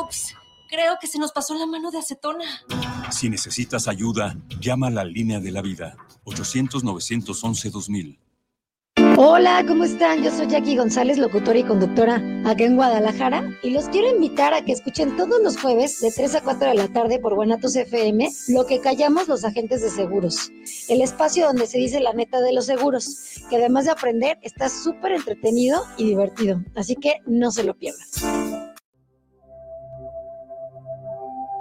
Ups, creo que se nos pasó la mano de acetona. Si necesitas ayuda, llama a la línea de la vida. 800-911-2000. Hola, ¿cómo están? Yo soy Jackie González, locutora y conductora acá en Guadalajara y los quiero invitar a que escuchen todos los jueves de 3 a 4 de la tarde por Guanatos FM lo que callamos los agentes de seguros, el espacio donde se dice la neta de los seguros, que además de aprender está súper entretenido y divertido, así que no se lo pierdan.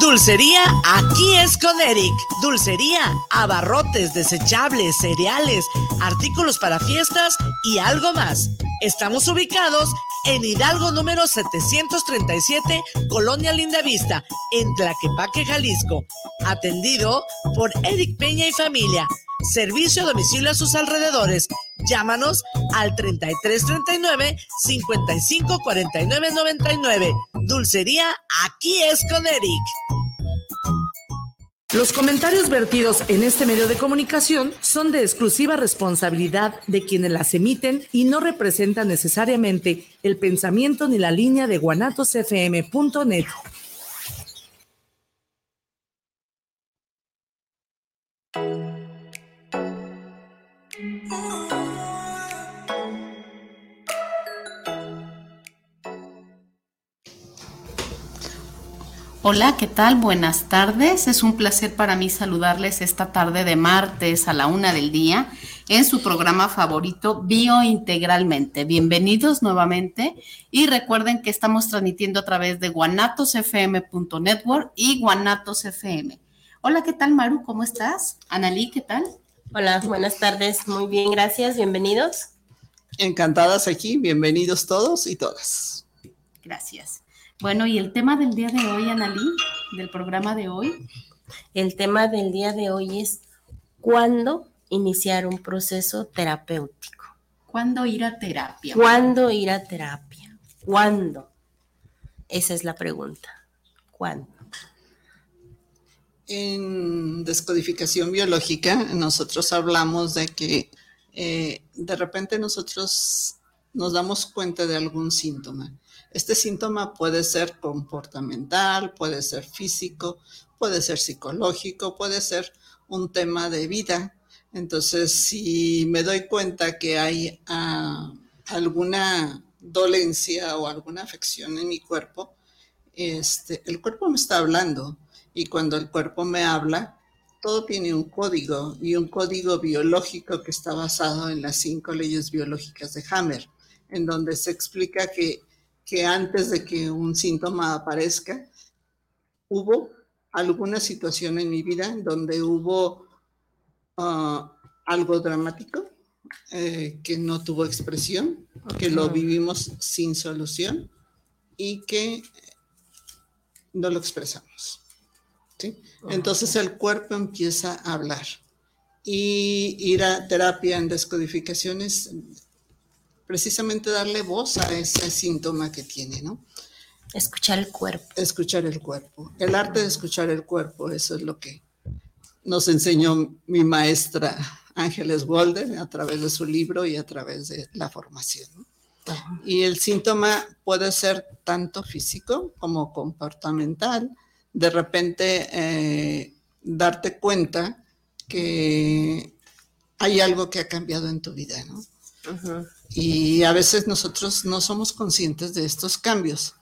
Dulcería aquí es con Eric. Dulcería, abarrotes, desechables, cereales, artículos para fiestas y algo más. Estamos ubicados en Hidalgo número 737, Colonia Lindavista, en Tlaquepaque, Jalisco. Atendido por Eric Peña y familia. Servicio a domicilio a sus alrededores. Llámanos al 3339 554999. Dulcería, aquí es con Eric. Los comentarios vertidos en este medio de comunicación son de exclusiva responsabilidad de quienes las emiten y no representan necesariamente el pensamiento ni la línea de guanatosfm.net. Hola, ¿qué tal? Buenas tardes. Es un placer para mí saludarles esta tarde de martes a la una del día en su programa favorito Biointegralmente. Bienvenidos nuevamente y recuerden que estamos transmitiendo a través de guanatosfm.network y guanatosfm. Hola, ¿qué tal Maru? ¿Cómo estás? Analí, ¿qué tal? Hola, buenas tardes. Muy bien, gracias. Bienvenidos. Encantadas aquí. Bienvenidos todos y todas. Gracias. Bueno, y el tema del día de hoy, Analí, del programa de hoy. El tema del día de hoy es cuándo iniciar un proceso terapéutico. ¿Cuándo ir a terapia? ¿Cuándo ir a terapia? ¿Cuándo? Esa es la pregunta. ¿Cuándo? En descodificación biológica, nosotros hablamos de que eh, de repente nosotros nos damos cuenta de algún síntoma este síntoma puede ser comportamental, puede ser físico, puede ser psicológico, puede ser un tema de vida. Entonces, si me doy cuenta que hay ah, alguna dolencia o alguna afección en mi cuerpo, este, el cuerpo me está hablando y cuando el cuerpo me habla, todo tiene un código y un código biológico que está basado en las cinco leyes biológicas de Hammer, en donde se explica que que antes de que un síntoma aparezca, hubo alguna situación en mi vida donde hubo ah, algo dramático eh, que no tuvo expresión, que lo vivimos sin solución y que no lo expresamos. Entonces el cuerpo empieza a hablar y ir a terapia en descodificaciones precisamente darle voz a ese síntoma que tiene, ¿no? Escuchar el cuerpo. Escuchar el cuerpo. El arte de escuchar el cuerpo, eso es lo que nos enseñó mi maestra Ángeles Walden a través de su libro y a través de la formación. Y el síntoma puede ser tanto físico como comportamental. De repente, eh, darte cuenta que hay algo que ha cambiado en tu vida, ¿no? Y a veces nosotros no somos conscientes de estos cambios.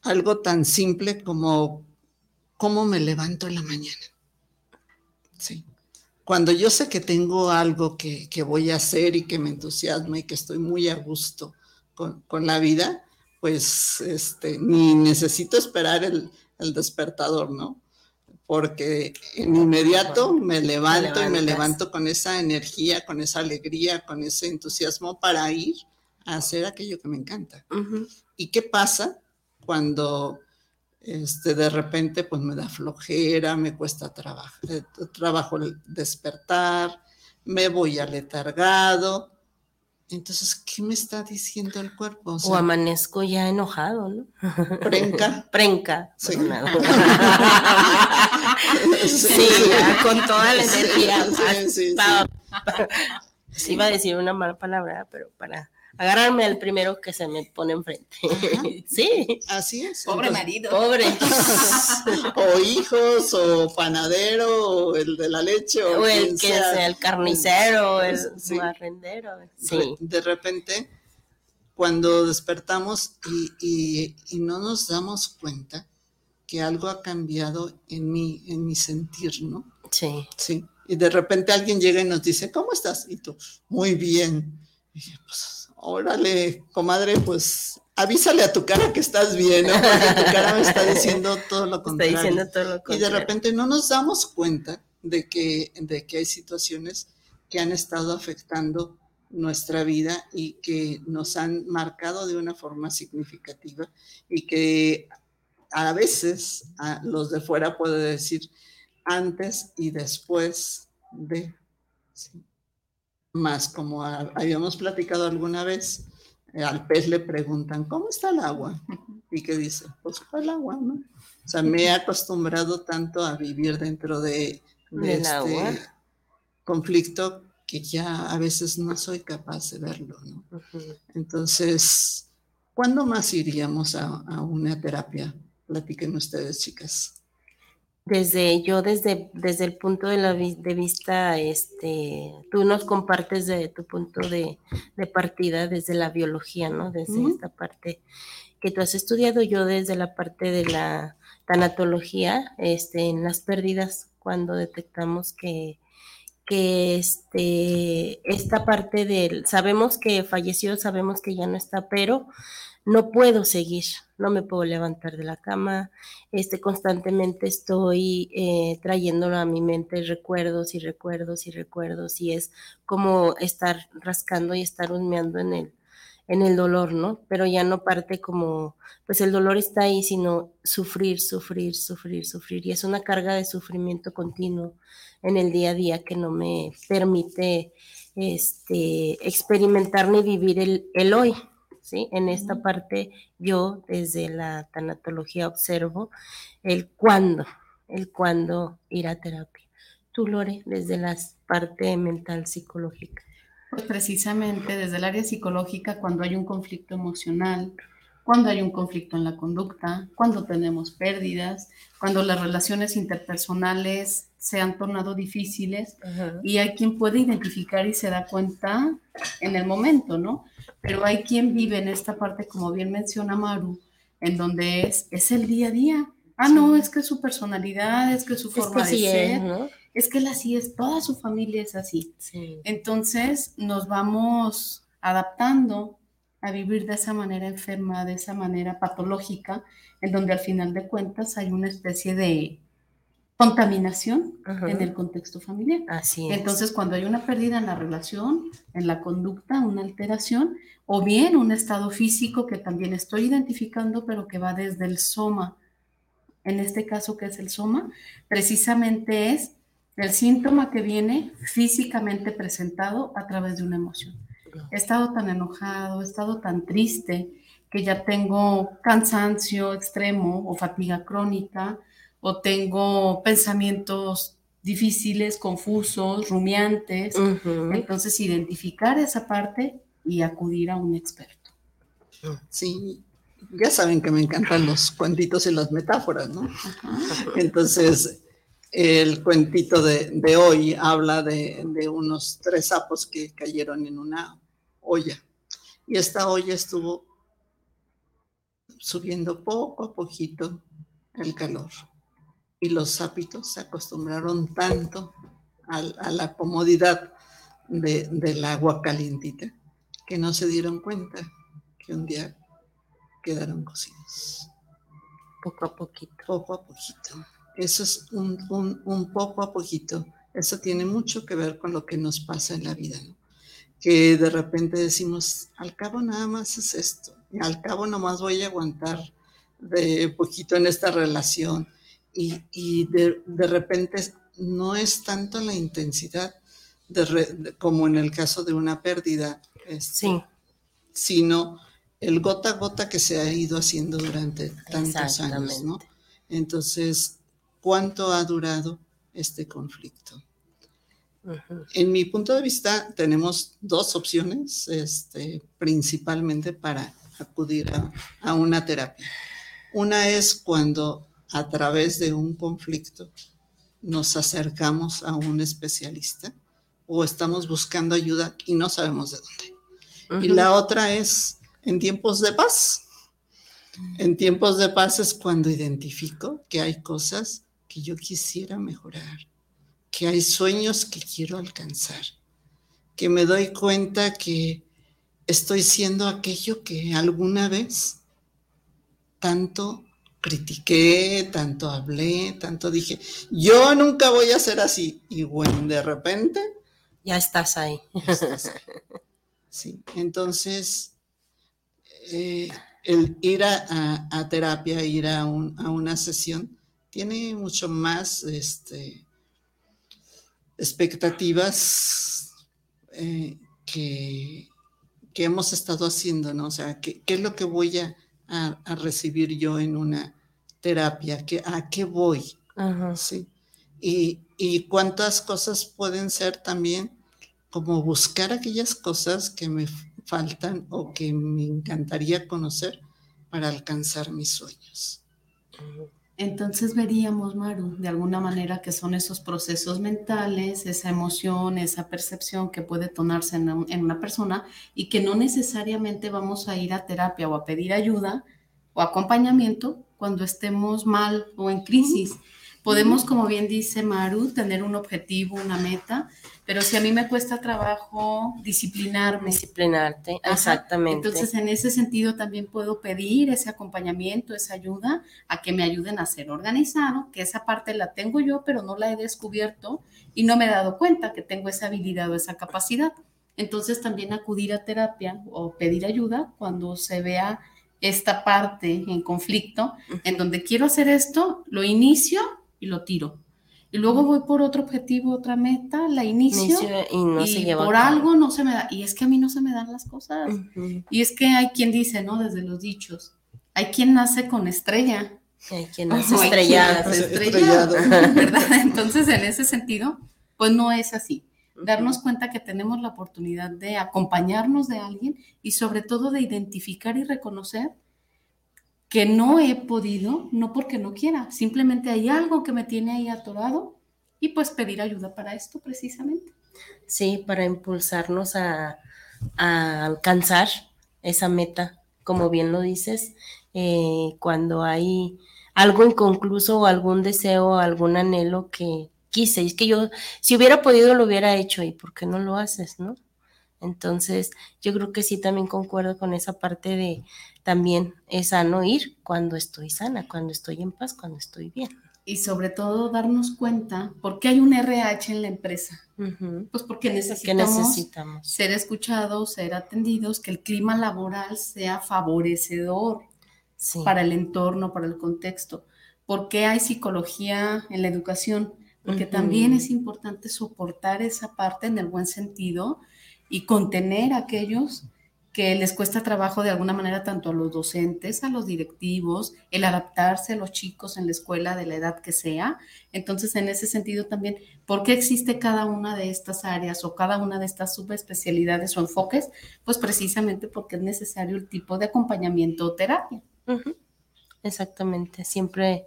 Algo tan simple como cómo me levanto en la mañana. Sí. cuando yo sé que tengo algo que, voy a hacer y que me entusiasma y que estoy muy a gusto con, la vida, pues este, ni necesito esperar el, despertador, ¿no? Porque en inmediato me levanto y me levanto con esa energía, con esa alegría, con ese entusiasmo para ir a hacer aquello que me encanta. ¿Y qué pasa cuando este, de repente pues me da flojera, me cuesta trabajo, eh, trabajo despertar, me voy aletargado. Entonces, ¿qué me está diciendo el cuerpo? O, amanezco ya enojado, ¿no? Prenca. Prenca. Sí. sí, con toda la energía. Sí, sí, Iba a decir una mala palabra, pero para agarrarme al primero que se me pone enfrente. sí. Así es. Pobre marido. Pobre. o hijos, o panadero, o el de la leche, o, el que sea. el carnicero, el barrendero. Sí. De, repente, cuando despertamos y, y, no nos damos cuenta que algo ha cambiado en mi, en mi sentir, ¿no? Sí. Sí. Y de repente alguien llega y nos dice, ¿cómo estás? Y tú, muy bien. Y dije, pues órale, comadre, pues avísale a tu cara que estás bien, ¿no? Porque tu cara me está diciendo todo lo contrario. Está diciendo todo lo contrario. Y de repente no nos damos cuenta de que, de que hay situaciones que han estado afectando nuestra vida y que nos han marcado de una forma significativa y que a veces a los de fuera puede decir antes y después de más como habíamos platicado alguna vez, eh, al pez le preguntan, ¿cómo está el agua? Y que dice, pues el agua, ¿no? O sea, me he acostumbrado tanto a vivir dentro de, este conflicto que ya a veces no soy capaz de verlo, ¿no? Entonces, ¿cuándo más iríamos a, a una terapia? Platiquen ustedes, chicas desde yo desde, desde el punto de, la, de vista, este, tú nos compartes de tu punto de, partida desde la biología, ¿no? Desde esta parte que tú has estudiado, yo desde la parte de la tanatología, este, en las pérdidas, cuando detectamos que, que este, esta parte del, sabemos que falleció, sabemos que ya no está, pero no puedo seguir, no me puedo levantar de la cama, este, constantemente estoy eh, trayéndolo a mi mente recuerdos y recuerdos y recuerdos y es como estar rascando y estar humeando en el, en el dolor, ¿no? Pero ya no parte como, pues el dolor está ahí, sino sufrir, sufrir, sufrir, sufrir y es una carga de sufrimiento continuo en el día a día que no me permite este, experimentar ni vivir el, el hoy. ¿Sí? En esta parte yo desde la tanatología observo el cuándo, el cuándo ir a terapia. Tú, Lore, desde la parte mental psicológica. Pues precisamente desde el área psicológica, cuando hay un conflicto emocional, cuando hay un conflicto en la conducta, cuando tenemos pérdidas, cuando las relaciones interpersonales se han tornado difíciles y hay quien puede identificar y se da cuenta en el momento, ¿no? Pero hay quien vive en esta parte, como bien menciona Maru, en donde es, es el día a día. Ah, no, es que su personalidad, es que su forma de ser, es, que él así es, toda su familia es así. Entonces nos vamos adaptando a vivir de esa manera enferma, de esa manera patológica, en donde al final de cuentas hay una especie de contaminación en el contexto familiar. Así Entonces, cuando hay una pérdida en la relación, en la conducta, una alteración, o bien un estado físico que también estoy identificando, pero que va desde el soma. En este caso, ¿qué es el soma? Precisamente es el síntoma que viene físicamente presentado a través de una emoción. He estado tan enojado, he estado tan triste, que ya tengo cansancio extremo o fatiga crónica, o tengo pensamientos difíciles, confusos, rumiantes. Entonces, identificar esa parte y acudir a un experto. Sí, ya saben que me encantan los cuentitos y las metáforas, ¿no? Entonces, el cuentito de, hoy habla de, de, unos tres sapos que cayeron en una olla. Y esta olla estuvo subiendo poco a poquito el calor y los sápitos se acostumbraron tanto a, la comodidad del agua calientita, que no se dieron cuenta que un día quedaron cocidos. Poco a poquito. Poco a poquito. Eso es un, un, poco a poquito. Eso tiene mucho que ver con lo que nos pasa en la vida, ¿no? Que de repente decimos, al cabo nada más es esto, y al cabo nomás voy a aguantar de poquito en esta relación, y, y de, de, repente no es tanto la intensidad de como en el caso de una pérdida, este, sí. sino el gota a gota que se ha ido haciendo durante tantos años, ¿no? Entonces, ¿cuánto ha durado este conflicto? En mi punto de vista, tenemos dos opciones, este, principalmente para acudir a, a una terapia. Una es cuando a través de un conflicto nos acercamos a un especialista o estamos buscando ayuda y no sabemos de dónde. Y la otra es en tiempos de paz. En tiempos de paz es cuando identifico que hay cosas que yo quisiera mejorar, que hay sueños que quiero alcanzar, que me doy cuenta que estoy siendo aquello que alguna vez tanto critiqué, tanto hablé, tanto dije, yo nunca voy a ser así. Y bueno, de repente... Ya estás ahí. Sí, entonces eh, el ir a, terapia, ir a, una sesión, tiene mucho más este, expectativas eh, que, que, hemos estado haciendo, ¿no? O sea, ¿qué, es lo que voy a, recibir yo en una terapia? ¿A qué voy? Sí. Y, y cuántas cosas pueden ser también como buscar aquellas cosas que me faltan o que me encantaría conocer para alcanzar mis sueños. Entonces veríamos, Maru, de alguna manera que son esos procesos mentales, esa emoción, esa percepción que puede tonarse en, una persona y que no necesariamente vamos a ir a terapia o a pedir ayuda o acompañamiento cuando estemos mal o en crisis. Podemos, como bien dice Maru, tener un objetivo, una meta, pero si a mí me cuesta trabajo disciplinarme. Disciplinarte, exactamente. Entonces, en ese sentido también puedo pedir ese acompañamiento, esa ayuda, a que me ayuden a ser organizado, que esa parte la tengo yo, pero no la he descubierto y no me he dado cuenta que tengo esa habilidad o esa capacidad. Entonces, también acudir a terapia o pedir ayuda cuando se vea esta parte en conflicto, en donde quiero hacer esto, lo inicio y lo tiro. Y luego voy por otro objetivo, otra meta, la inicio, y, no se lleva por algo no se me da. Y es que a mí no se me dan las cosas. Y es que hay quien dice, ¿no? Desde los dichos, hay quien nace con estrella. Hay quien nace estrellado. estrellado, ¿verdad? Entonces, en ese sentido, pues no es así. Darnos cuenta que tenemos la oportunidad de acompañarnos de alguien y sobre todo de identificar y reconocer que no he podido, no porque no quiera, simplemente hay algo que me tiene ahí atorado y pues pedir ayuda para esto precisamente. Sí, para impulsarnos a, alcanzar esa meta, como bien lo dices, eh, cuando hay algo inconcluso o algún deseo algún anhelo que quise. es que yo, si hubiera podido, lo hubiera hecho y ¿por qué no lo haces, no? Entonces, yo creo que sí también concuerdo con esa parte de también es sano ir cuando estoy sana, cuando estoy en paz, cuando estoy bien. Y sobre todo darnos cuenta por qué hay un RH en la empresa. Pues porque necesitamos, necesitamos, ser escuchados, ser atendidos, que el clima laboral sea favorecedor para el entorno, para el contexto. ¿Por qué hay psicología en la educación? Porque también es importante soportar esa parte en el buen sentido y contener a aquellos que les cuesta trabajo de alguna manera tanto a los docentes, a los directivos, el adaptarse a los chicos en la escuela de la edad que sea. Entonces, en ese sentido también, ¿por qué existe cada una de estas áreas o cada una de estas subespecialidades o enfoques? Pues precisamente porque es necesario el tipo de acompañamiento o terapia. Exactamente, siempre,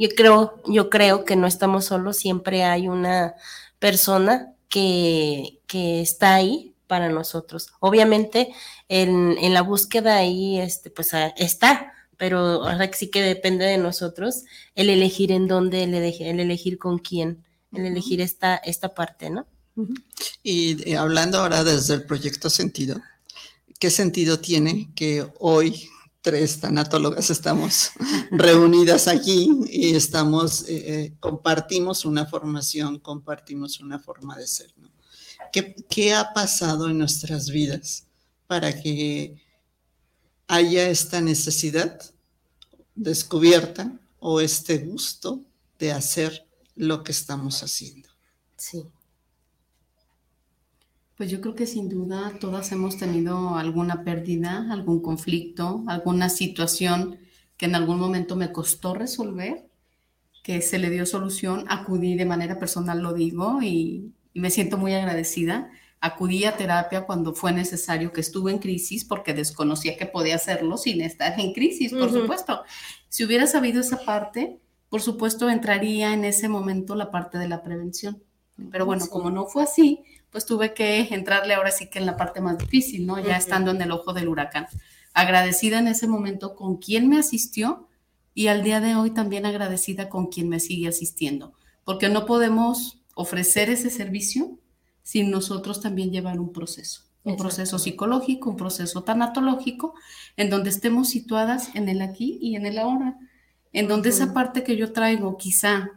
yo creo, yo creo que no estamos solos, siempre hay una persona que, que está ahí para nosotros. Obviamente, en, en la búsqueda ahí, este, pues está, pero ahora sí que depende de nosotros el elegir en dónde, el, el elegir con quién el elegir esta, esta parte, ¿no? Y hablando ahora desde el proyecto Sentido, ¿qué sentido tiene que hoy tres tanatólogas estamos reunidas aquí y estamos, eh, eh, compartimos una formación, compartimos una forma de ser, ¿no? ¿Qué, ¿Qué ha pasado en nuestras vidas para que haya esta necesidad descubierta o este gusto de hacer lo que estamos haciendo? Sí. Pues yo creo que sin duda todas hemos tenido alguna pérdida, algún conflicto, alguna situación que en algún momento me costó resolver, que se le dio solución, acudí de manera personal, lo digo, y, me siento muy agradecida. Acudí a terapia cuando fue necesario, que estuve en crisis, porque desconocía que podía hacerlo sin estar en crisis, por supuesto. Si hubiera sabido esa parte, por supuesto, entraría en ese momento la parte de la prevención. Pero bueno, como no fue así, pues tuve que entrarle ahora sí que en la parte más difícil, ¿no? Ya estando en el ojo del huracán. Agradecida en ese momento con quien me asistió y al día de hoy también agradecida con quien me sigue asistiendo, porque no podemos ofrecer ese servicio sin nosotros también llevar un proceso, un proceso psicológico, un proceso tanatológico, en donde estemos situadas en el aquí y en el ahora, en donde esa parte que yo traigo quizá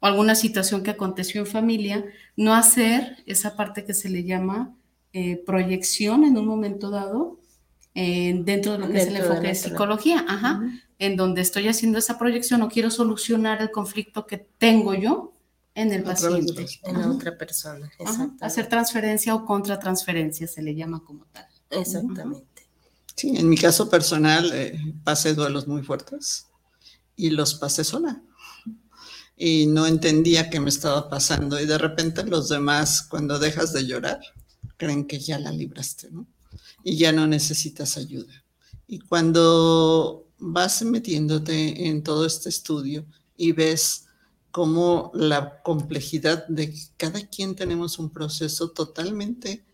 o alguna situación que aconteció en familia, no hacer esa parte que se le llama eh, proyección en un momento dado eh, dentro de lo que es el enfoque de, psicología, ajá, en donde estoy haciendo esa proyección o quiero solucionar el conflicto que tengo yo en el paciente. En la otra persona, exacto. Hacer transferencia o contratransferencia se le llama como tal. Exactamente. Sí, en mi caso personal eh, pasé duelos muy fuertes y los pasé sola y no entendía qué me estaba pasando. Y de repente los demás, cuando dejas de llorar, creen que ya la libraste, ¿no? Y ya no necesitas ayuda. Y cuando vas metiéndote en todo este estudio y ves cómo la complejidad de cada quien tenemos un proceso totalmente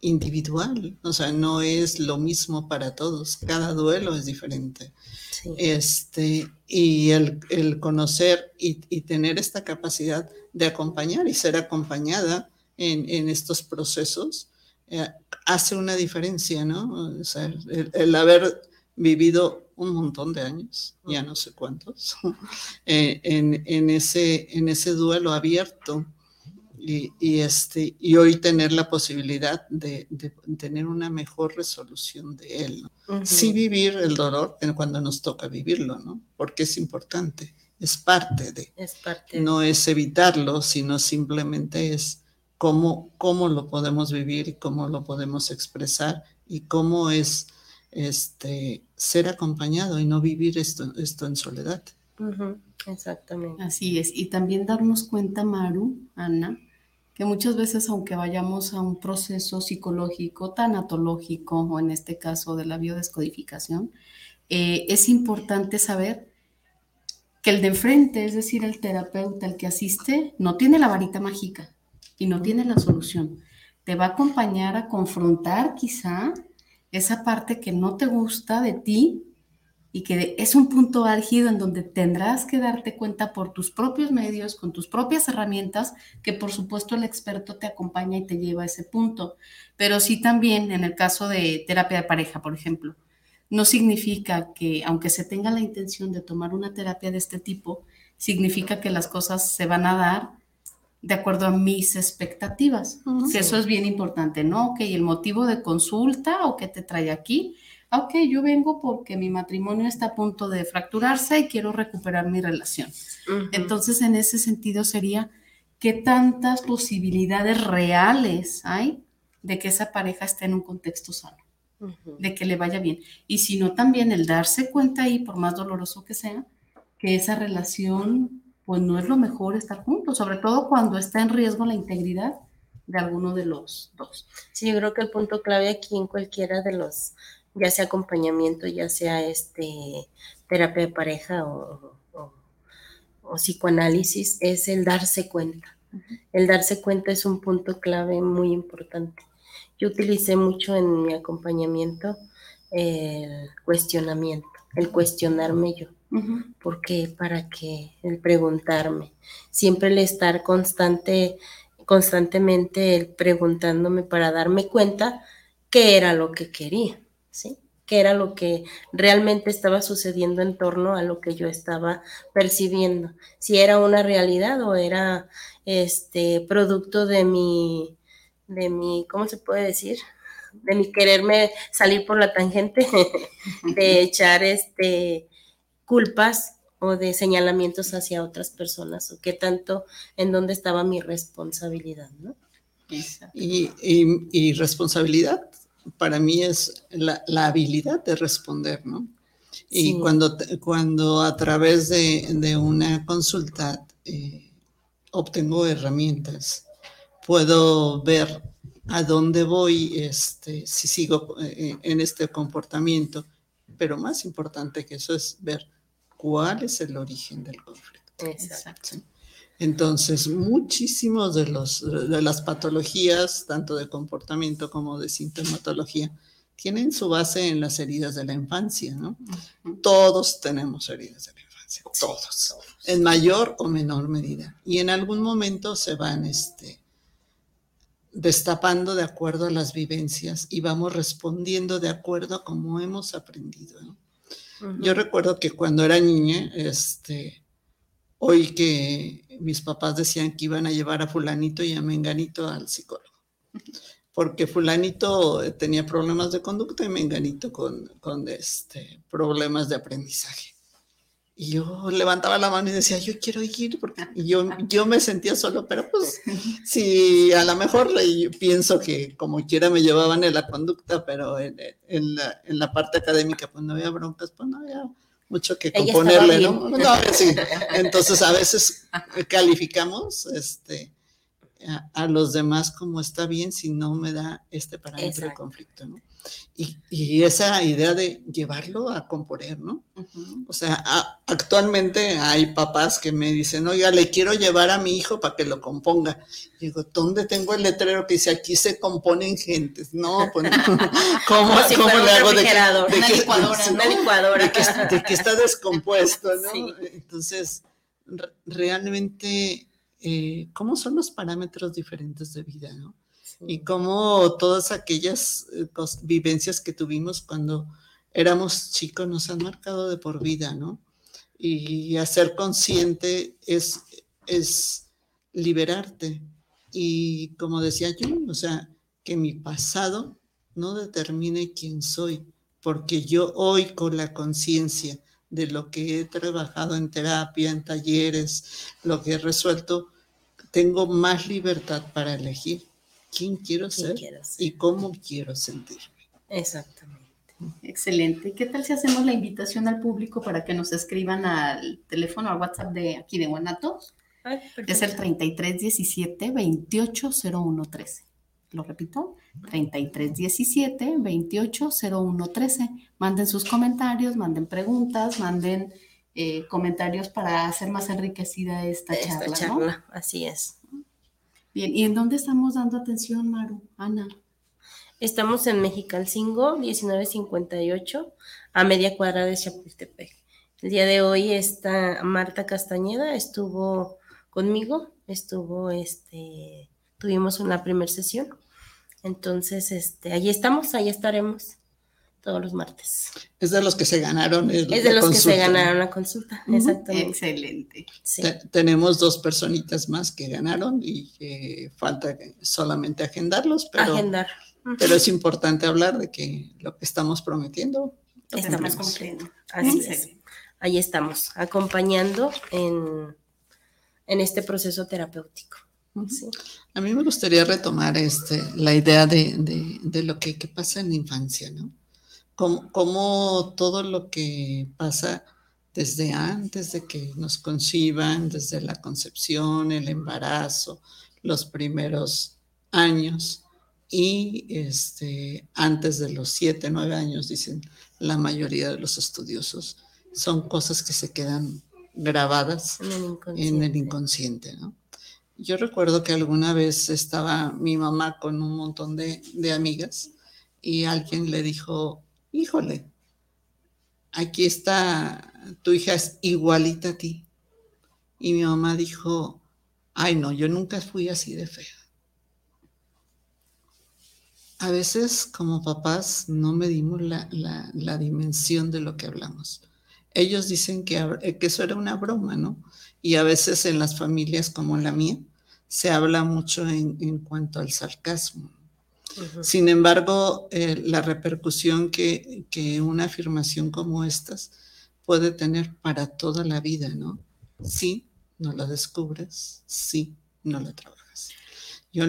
individual, o sea, no es lo mismo para todos, cada duelo es diferente. Este, y el, conocer y, tener esta capacidad de acompañar y ser acompañada en, estos procesos eh, hace una diferencia, ¿no? O sea, el, haber vivido un montón de años, ya no sé cuántos, eh, en, ese, en ese duelo abierto y, este, y hoy tener la posibilidad de, tener una mejor resolución de él. Sí vivir el dolor cuando nos toca vivirlo, ¿no? Porque es importante, es parte de. Es parte no es evitarlo, sino simplemente es cómo, cómo lo podemos vivir y cómo lo podemos expresar y cómo es este, ser acompañado y no vivir esto, esto en soledad. Exactamente. Así es. Y también darnos cuenta, Maru, Ana, que muchas veces aunque vayamos a un proceso psicológico, tanatológico o en este caso de la biodescodificación, eh, es importante saber que el de enfrente, es decir, el terapeuta, el que asiste, no tiene la varita mágica y no tiene la solución. Te va a acompañar a confrontar quizá esa parte que no te gusta de ti y que es un punto álgido en donde tendrás que darte cuenta por tus propios medios, con tus propias herramientas, que por supuesto el experto te acompaña y te lleva a ese punto. Pero sí también en el caso de terapia de pareja, por ejemplo, no significa que aunque se tenga la intención de tomar una terapia de este tipo, significa que las cosas se van a dar de acuerdo a mis expectativas. Eso es bien importante, ¿no? Ok, el motivo de consulta o qué te trae aquí Ah, ok, yo vengo porque mi matrimonio está a punto de fracturarse y quiero recuperar mi relación. Entonces, en ese sentido sería, ¿qué tantas posibilidades reales hay de que esa pareja esté en un contexto sano? De que le vaya bien. Y si no, también el darse cuenta ahí, por más doloroso que sea, que esa relación, pues no es lo mejor estar juntos, sobre todo cuando está en riesgo la integridad de alguno de los dos. Sí, yo creo que el punto clave aquí en cualquiera de los ya sea acompañamiento, ya sea este terapia de pareja o, psicoanálisis, es el darse cuenta. El darse cuenta es un punto clave muy importante. Yo utilicé mucho en mi acompañamiento el cuestionamiento. el cuestionarme yo. ¿Por qué? ¿Para qué? El preguntarme. Siempre el estar constante, constantemente el preguntándome para darme cuenta qué era lo que quería, ¿sí? qué era lo que realmente estaba sucediendo en torno a lo que yo estaba percibiendo, si era una realidad o era este producto de mi, de mi, ¿cómo se puede decir? De mi quererme salir por la tangente, de echar este culpas o de señalamientos hacia otras personas, o qué tanto, en dónde estaba mi responsabilidad, ¿no? Y, y responsabilidad para mí es la, habilidad de responder, ¿no? Y cuando, cuando a través de, una consulta eh, obtengo herramientas, puedo ver a dónde voy, este, si sigo eh, en este comportamiento, pero más importante que eso es ver cuál es el origen del conflicto. Exacto. Entonces, muchísimos de, los, de las patologías, tanto de comportamiento como de sintomatología, tienen su base en las heridas de la infancia, ¿no? Todos tenemos heridas de la infancia, todos, en mayor o menor medida. Y en algún momento se van este, destapando de acuerdo a las vivencias y vamos respondiendo de acuerdo a cómo hemos aprendido, ¿no? Yo recuerdo que cuando era niña, este, hoy que mis papás decían que iban a llevar a fulanito y a menganito al psicólogo, porque fulanito tenía problemas de conducta y menganito con, con este, problemas de aprendizaje. Y yo levantaba la mano y decía, yo quiero ir, porque yo, yo me sentía solo, pero pues si a lo mejor pienso que como quiera me llevaban en la conducta, pero en, en, la, en la parte académica pues no había broncas, pues no había mucho que componerle, ¿no? sí. Entonces a veces calificamos este, a, los demás como está bien si no me da este parámetro de conflicto, ¿no? Y, esa idea de llevarlo a componer, ¿no? O sea, actualmente hay papás que me dicen, oiga, le quiero llevar a mi hijo para que lo componga. digo, ¿dónde tengo el letrero que dice aquí se componen gentes? No, pues ¿cómo, le hago de que, una licuadora, una licuadora. De que, está descompuesto, ¿no? Entonces, realmente, eh, ¿cómo son los parámetros diferentes de vida, no? Y cómo todas aquellas eh, vivencias que tuvimos cuando éramos chicos nos han marcado de por vida, ¿no? Y hacer consciente es, es liberarte. Y como decía yo, o sea, que mi pasado no determine quién soy, porque yo hoy con la conciencia de lo que he trabajado en terapia, en talleres, lo que he resuelto, tengo más libertad para elegir quién quiero ser y cómo quiero sentirme. Exactamente. Excelente. ¿Qué tal si hacemos la invitación al público para que nos escriban al teléfono, al WhatsApp de aquí de Guanatos? es el 3317 280113. ¿Lo repito? 3317 280113. Manden sus comentarios, manden preguntas, manden eh, comentarios para hacer más enriquecida esta, esta charla. Así es. Bien, ¿y en dónde estamos dando atención, Maru? Ana. Estamos en Mexicalcingo, 1958, a media cuadra de Chapultepec. El día de hoy está Marta Castañeda, estuvo conmigo, estuvo, este, tuvimos una primera sesión. Entonces, este, allí estamos, ahí estaremos todos los martes. Es de los que se ganaron. es de los que se ganaron la consulta, exactamente. Excelente. tenemos dos personitas más que ganaron y falta solamente agendarlos, pero, Agendar. pero es importante hablar de que lo que estamos prometiendo. Estamos cumpliendo. Así es. Ahí estamos, acompañando en, en este proceso terapéutico. A mí me gustaría retomar este, la idea de, de, de lo que, que, pasa en la infancia, ¿no? Cómo, todo lo que pasa desde antes de que nos conciban, desde la concepción, el embarazo, los primeros años y este, antes de los siete, nueve años, dicen la mayoría de los estudiosos, son cosas que se quedan grabadas en el inconsciente. Yo recuerdo que alguna vez estaba mi mamá con un montón de, de amigas y alguien le dijo, híjole, aquí está, tu hija es igualita a ti. Y mi mamá dijo, ay no, yo nunca fui así de fea. A veces como papás no medimos la, la, dimensión de lo que hablamos. Ellos dicen que, eh, que eso era una broma, ¿no? Y a veces en las familias como la mía se habla mucho en, en cuanto al sarcasmo. Sin embargo, eh, la repercusión que, que, una afirmación como estas puede tener para toda la vida, ¿no? Sí, no la descubres, sí, no la trabajas. Yo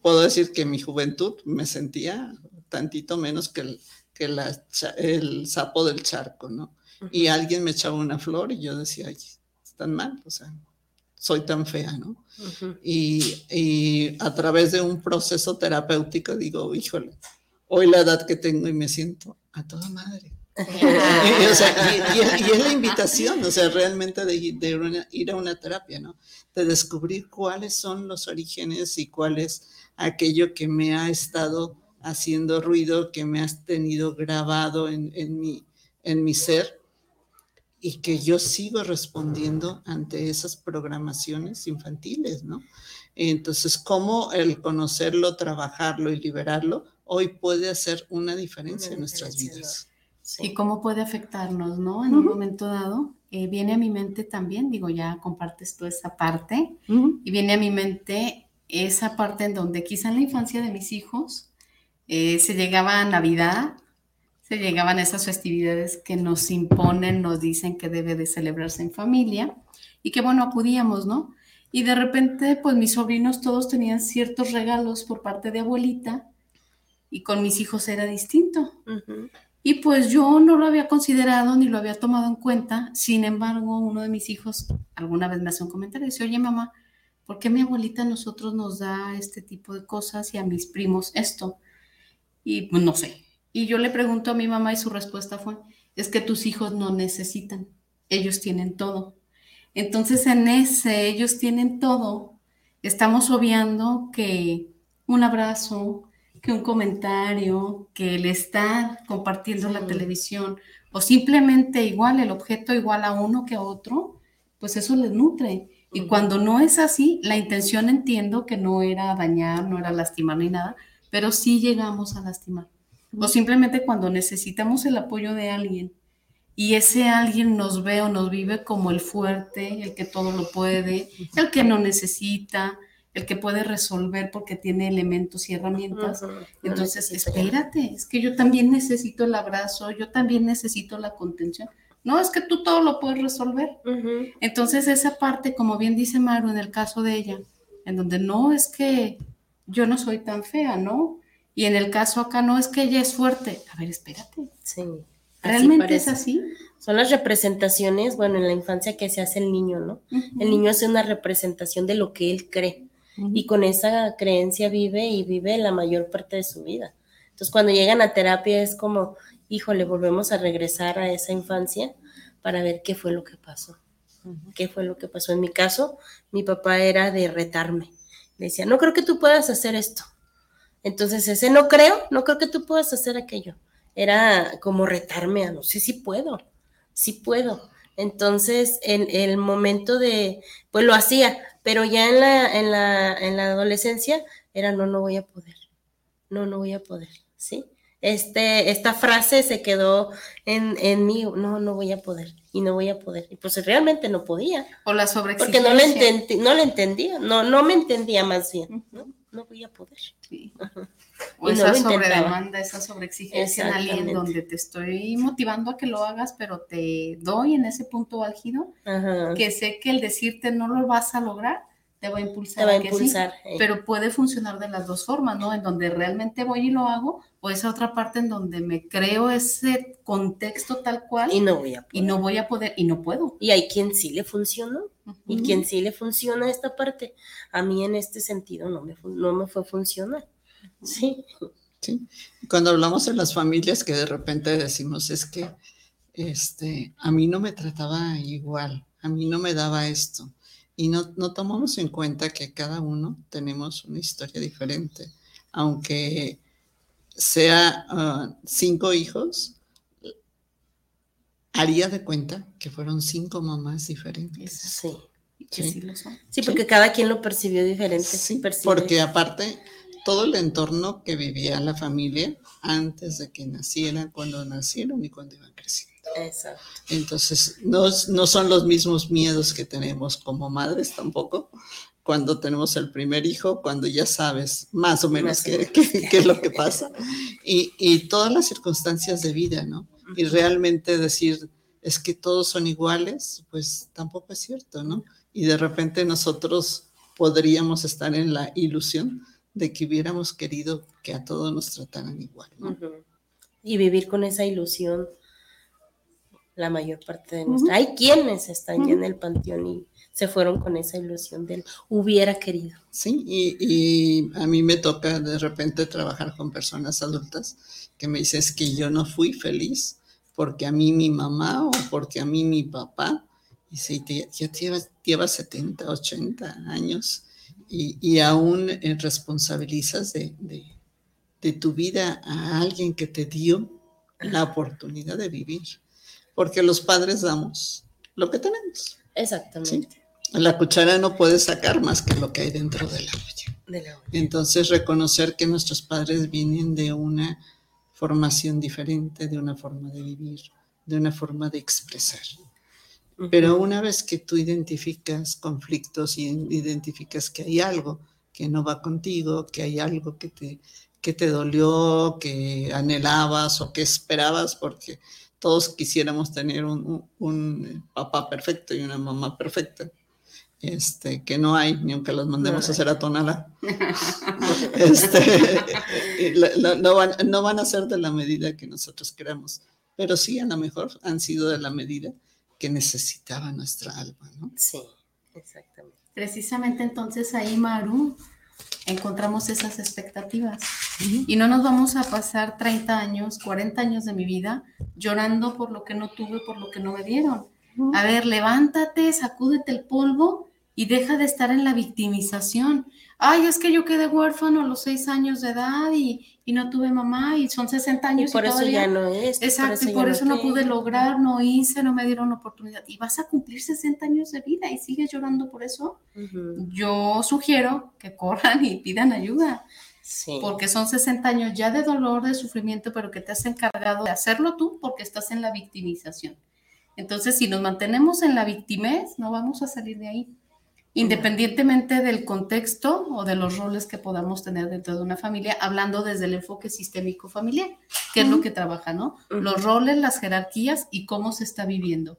puedo decir que en mi juventud me sentía tantito menos que el, que el sapo del charco, ¿no? Y alguien me echaba una flor y yo decía, ay, están mal, o sea, soy tan fea, ¿no? y, a través de un proceso terapéutico digo, híjole, hoy la edad que tengo y me siento a toda madre. y, es la invitación, o sea, realmente de, ir a una terapia, ¿no? De descubrir cuáles son los orígenes y cuál es aquello que me ha estado haciendo ruido, que me has tenido grabado en, en, mi, en mi ser y que yo sigo respondiendo ante esas programaciones infantiles, ¿no? Entonces, cómo el conocerlo, trabajarlo y liberarlo hoy puede hacer una diferencia en nuestras vidas. Y cómo puede afectarnos, ¿no? En un momento dado, eh, viene a mi mente también, digo, ya compartes tú esa parte, y viene a mi mente esa parte en donde quizá en la infancia de mis hijos eh, se llegaba a Navidad se llegaban esas festividades que nos imponen, nos dicen que debe de celebrarse en familia y que bueno, acudíamos, ¿no? Y de repente, pues mis sobrinos todos tenían ciertos regalos por parte de abuelita y con mis hijos era distinto. Y pues yo no lo había considerado ni lo había tomado en cuenta. Sin embargo, uno de mis hijos alguna vez me hace un comentario y dice, oye mamá, ¿por qué mi abuelita a nosotros nos da este tipo de cosas y a mis primos esto? Y pues no sé, y yo le pregunto a mi mamá y su respuesta fue, es que tus hijos no necesitan, ellos tienen todo. Entonces en ese, ellos tienen todo, estamos obviando que un abrazo, que un comentario, que el estar compartiendo la televisión o simplemente igual el objeto igual a uno que a otro, pues eso les nutre. Y cuando no es así, la intención entiendo que no era dañar, no era lastimar ni nada, pero sí llegamos a lastimar o simplemente cuando necesitamos el apoyo de alguien y ese alguien nos ve o nos vive como el fuerte, el que todo lo puede, el que no necesita, el que puede resolver porque tiene elementos y herramientas. Entonces, espérate, es que yo también necesito el abrazo, yo también necesito la contención. No, es que tú todo lo puedes resolver. Entonces, esa parte, como bien dice Maru en el caso de ella, en donde no es que yo no soy tan fea, ¿no? Y en el caso acá no es que ella es fuerte. A ver, espérate. Sí. ¿Realmente es así? Son las representaciones, bueno, en la infancia que se hace el niño, ¿no? El niño hace una representación de lo que él cree. Y con esa creencia vive y vive la mayor parte de su vida. Entonces, cuando llegan a terapia es como, híjole, volvemos a regresar a esa infancia para ver qué fue lo que pasó. ¿Qué fue lo que pasó? En mi caso, mi papá era de retarme. Le decía, no creo que tú puedas hacer esto. Entonces, ese no creo, no creo que tú puedas hacer aquello. Era como retarme a no sé si puedo, sí puedo. Entonces, en el momento de, pues lo hacía, pero ya en la, en la, en la adolescencia era no, no voy a poder, no, no voy a poder, ¿sí? Este, esta frase se quedó en, en mí, no, no voy a poder, y no voy a poder. Y pues realmente no podía. O la sobreexigencia. Porque no le, entendí, no le entendía, no, no me entendía más bien, ¿no? No voy a poder. O esa sobredemanda, esa sobreexigencia en alguien donde te estoy motivando a que lo hagas, pero te doy en ese punto álgido, que sé que el decirte no lo vas a lograr, te va a impulsar. Te va a, impulsar. Eh. Pero puede funcionar de las dos formas, ¿no? En donde realmente voy y lo hago, o esa otra parte en donde me creo ese contexto tal cual. Y no voy a poder. Y no voy a poder, y no puedo. Y hay quien sí le funciona, y quien sí le funciona esta parte. A mí en este sentido no me, no me fue funcionar. Sí. Sí. Cuando hablamos en las familias que de repente decimos es que este, a mí no me trataba igual, a mí no me daba esto y no, no tomamos en cuenta que cada uno tenemos una historia diferente. Aunque sea ah, cinco hijos, haría de cuenta que fueron cinco mamás diferentes. Sí. Sí, sí, lo son. Sí, porque cada quien lo percibió diferente. Sí, percibe. porque aparte todo el entorno que vivía la familia antes de que nacieran, cuando nacieron y cuando iban creciendo. Exacto. Entonces, no, no son los mismos miedos que tenemos como madres tampoco cuando tenemos el primer hijo, cuando ya sabes más o menos qué, qué- qué es lo que pasa y, y todas las circunstancias de vida, ¿no? Y realmente decir, es que todos son iguales, pues tampoco es cierto, ¿no? Y de repente nosotros podríamos estar en la ilusión de que hubiéramos querido que a todos nos trataran igual, ¿no? Y vivir con esa ilusión la mayor parte de nuestra. Hay quienes están ya en el panteón y se fueron con esa ilusión del hubiera querido. Sí, y, y a mí me toca de repente trabajar con personas adultas que me dicen es que yo no fui feliz porque a mí mi mamá o porque a mí mi papá, y te- ya llevas, llevas 70, 80 años y, y aún eh, responsabilizas de, de- de tu vida a alguien que te dio la oportunidad de vivir, porque los padres damos lo que tenemos. Exactamente. La cuchara no puede sacar más que lo que hay dentro de la olla. De la- Entonces, reconocer que nuestros padres vienen de una formación diferente, de una forma de vivir, de una forma de expresar. Pero una vez que tú identificas conflictos y identificas que hay algo que no va contigo, que hay algo que te, que te dolió, que anhelabas o que esperabas, porque todos quisiéramos tener un, un- un papá perfecto y una mamá perfecta, este, que no hay, ni aunque los mandemos a hacer a Tonalá. Este, la- la- no, van, no van a ser de la medida que nosotros queramos, pero sí a lo mejor han sido de la medida que necesitaba nuestra alma, ¿no? Sí, exactamente. Precisamente entonces ahí, Maru, encontramos esas expectativas. Y no nos vamos a pasar 30 años, 40 años de mi vida llorando por lo que no tuve, por lo que no me dieron. A ver, levántate, sacúdete el polvo y deja de estar en la victimización. Ay, es que yo quedé huérfano a los 6 años de edad y, y no tuve mamá y son 60 Y años. por eso todavía- ya no es. Exacto, y por eso no pude lograr, no hice, no me dieron oportunidad. ¿Y vas a cumplir 60 años de vida y sigues llorando por eso? Yo sugiero que corran y pidan ayuda, Sí. porque son 60 años ya de dolor, de sufrimiento, pero que te has encargado de hacerlo tú porque estás en la victimización. Entonces, si nos mantenemos en la victimez, no vamos a salir de ahí. Independientemente del contexto o de los roles que podamos tener dentro de una familia, hablando desde el enfoque sistémico familiar, que es lo que trabaja, ¿no? Los roles, las jerarquías y cómo se está viviendo.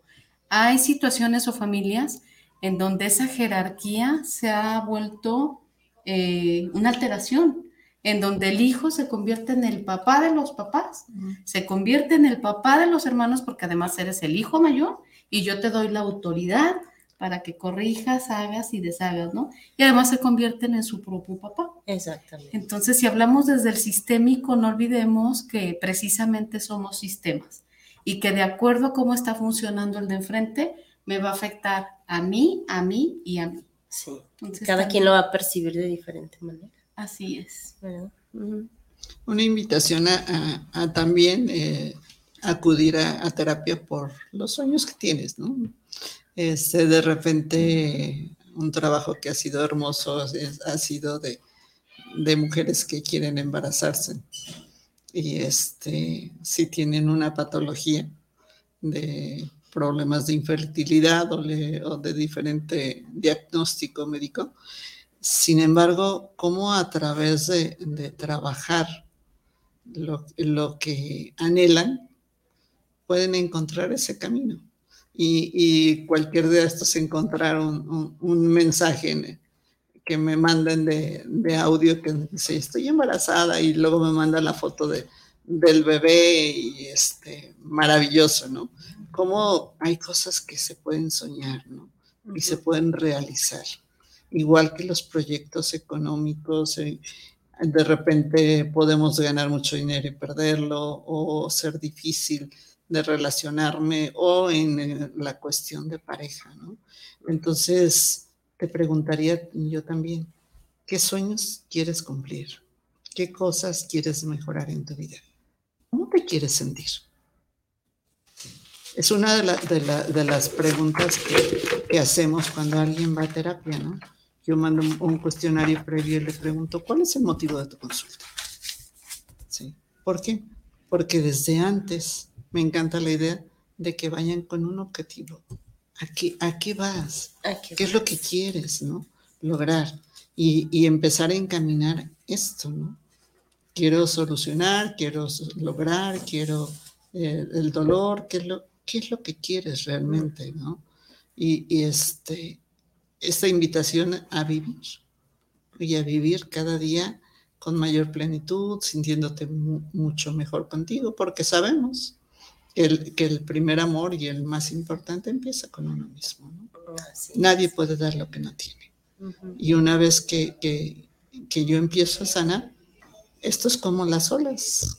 Hay situaciones o familias en donde esa jerarquía se ha vuelto eh, una alteración, en donde el hijo se convierte en el papá de los papás, se convierte en el papá de los hermanos porque además eres el hijo mayor y yo te doy la autoridad para que corrijas, hagas y deshagas, ¿no? Y además se convierten en su propio papá. Exactamente. Entonces, si hablamos desde el sistémico, no olvidemos que precisamente somos sistemas y que de acuerdo a cómo está funcionando el de enfrente, me va a afectar a mí, a mí y a mí. Sí. Entonces, Cada también- quien lo va a percibir de diferente manera. Así es. Una invitación a, a- a también eh, acudir a, a terapia por los sueños que tienes, ¿no? Este, de repente, un trabajo que ha sido hermoso ha sido de, mujeres que quieren embarazarse y este, si tienen una patología de problemas de infertilidad o de diferente diagnóstico médico, sin embargo, cómo a través de, de trabajar lo, lo que anhelan, pueden encontrar ese camino. Y, y cualquier de estos encontrar un, un- un mensaje en- que me manden de, de audio que dice, estoy embarazada y luego me manda la foto de, del bebé y este, maravilloso, ¿no? Cómo hay cosas que se pueden soñar, ¿no? Y se pueden realizar igual que los proyectos económicos, eh, de repente podemos ganar mucho dinero y perderlo, o ser difícil de relacionarme, o en eh, la cuestión de pareja, ¿no? Entonces, te preguntaría yo también, ¿qué sueños quieres cumplir? ¿Qué cosas quieres mejorar en tu vida? ¿Cómo te quieres sentir? Es una de, de, las preguntas que, hacemos cuando alguien va a terapia, ¿no? Yo mando un, cuestionario previo y le pregunto, ¿cuál es el motivo de tu consulta? ¿Sí? ¿Por qué? Porque desde antes me encanta la idea de que vayan con un objetivo. ¿A qué, vas? ¿Qué, es lo que quieres, no? Lograr. Y, empezar a encaminar esto, ¿no? Quiero solucionar, quiero lograr, quiero eh, el dolor, ¿qué es, lo, ¿qué es lo que quieres realmente, no? Y, este, esta invitación a vivir y a vivir cada día con mayor plenitud, sintiéndote mucho mejor contigo, porque sabemos el, que el primer amor y el más importante empieza con uno mismo. Nadie puede dar lo que no tiene. Y una vez que, que, que, yo empiezo a sanar, esto es como las olas.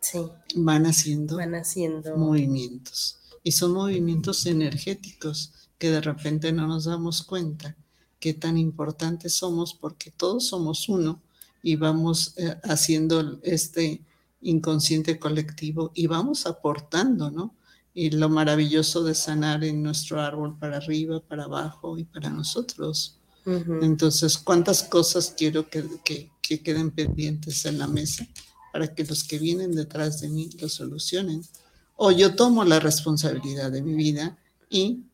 Sí. Van haciendo, Van haciendo movimientos. Y son movimientos energéticos que de repente no nos damos cuenta qué tan importantes somos porque todos somos uno y vamos eh, haciendo este inconsciente colectivo y vamos aportando, ¿no? Y lo maravilloso de sanar en nuestro árbol para arriba, para abajo y para nosotros. Entonces, ¿cuántas cosas quiero que, que, queden pendientes en la mesa para que los que vienen detrás de mí lo solucionen? O yo tomo la responsabilidad de mi vida y